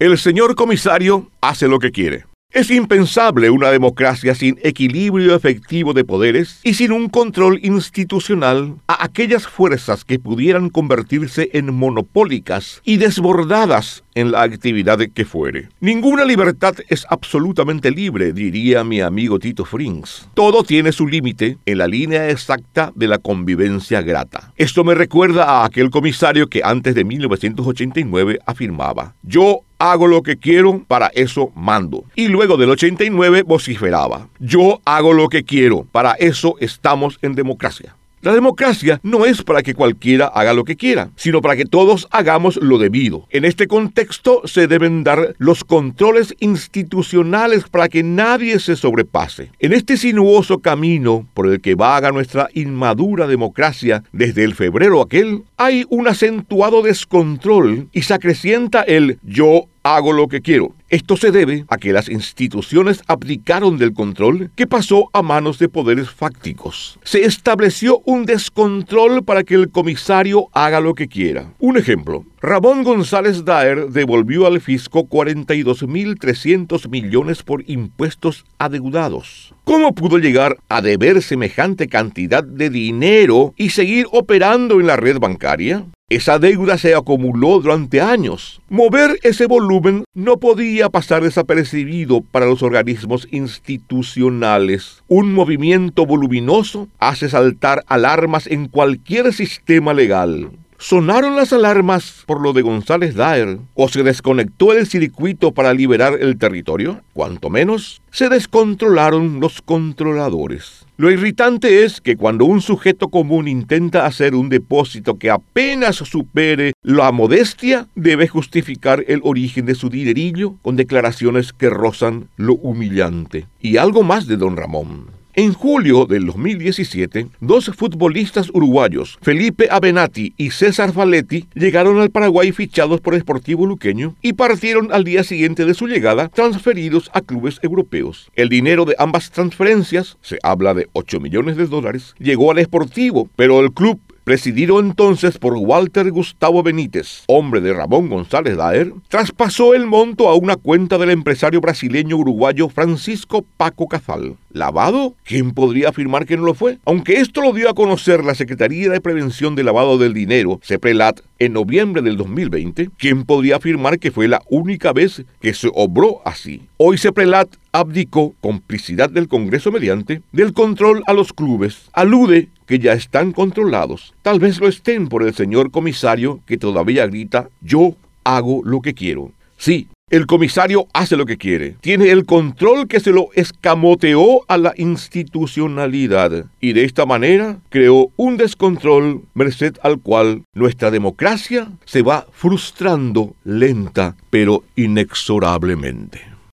El señor comisario hace lo que quiere. Es impensable una democracia sin equilibrio efectivo de poderes y sin un control institucional a aquellas fuerzas que pudieran convertirse en monopólicas y desbordadas en la actividad que fuere. Ninguna libertad es absolutamente libre, diría mi amigo Tito Frings. Todo tiene su límite en la línea exacta de la convivencia grata. Esto me recuerda a aquel comisario que antes de 1989 afirmaba, yo hago lo que quiero, para eso mando. Y luego del 89 vociferaba, yo hago lo que quiero, para eso estamos en democracia. La democracia no es para que cualquiera haga lo que quiera, sino para que todos hagamos lo debido. En este contexto se deben dar los controles institucionales para que nadie se sobrepase. En este sinuoso camino por el que vaga nuestra inmadura democracia desde el febrero aquel, hay un acentuado descontrol y se acrecienta el yo hago lo que quiero. Esto se debe a que las instituciones abdicaron del control que pasó a manos de poderes fácticos. Se estableció un descontrol para que el comisario haga lo que quiera. Un ejemplo, Ramón González Daer devolvió al fisco 42.300 millones por impuestos adeudados. ¿Cómo pudo llegar a deber semejante cantidad de dinero y seguir operando en la red bancaria? Esa deuda se acumuló durante años. Mover ese volumen no podía pasar desapercibido para los organismos institucionales. Un movimiento voluminoso hace saltar alarmas en cualquier sistema legal. ¿Sonaron las alarmas por lo de González Daer o se desconectó el circuito para liberar el territorio? Cuanto menos, se descontrolaron los controladores. Lo irritante es que cuando un sujeto común intenta hacer un depósito que apenas supere la modestia, debe justificar el origen de su dinerillo con declaraciones que rozan lo humillante. Y algo más de don Ramón. En julio del 2017, dos futbolistas uruguayos, Felipe Avenatti y César Faletti, llegaron al Paraguay fichados por Sportivo Luqueño y partieron al día siguiente de su llegada transferidos a clubes europeos. El dinero de ambas transferencias, se habla de 8 millones de dólares, llegó al Sportivo, pero el club presidido entonces por Walter Gustavo Benítez, hombre de Ramón González Daer, traspasó el monto a una cuenta del empresario brasileño uruguayo Francisco Paco Cazal. ¿Lavado? ¿Quién podría afirmar que no lo fue? Aunque esto lo dio a conocer la Secretaría de Prevención de Lavado del Dinero, CEPRELAT, en noviembre del 2020, ¿quién podría afirmar que fue la única vez que se obró así? Hoy CEPRELAT abdicó, complicidad del Congreso mediante, del control a los clubes. Alude que ya están controlados. Tal vez lo estén por el señor comisario que todavía grita, yo hago lo que quiero. Sí, el comisario hace lo que quiere. Tiene el control que se lo escamoteó a la institucionalidad. Y de esta manera creó un descontrol merced al cual nuestra democracia se va frustrando lenta pero inexorablemente.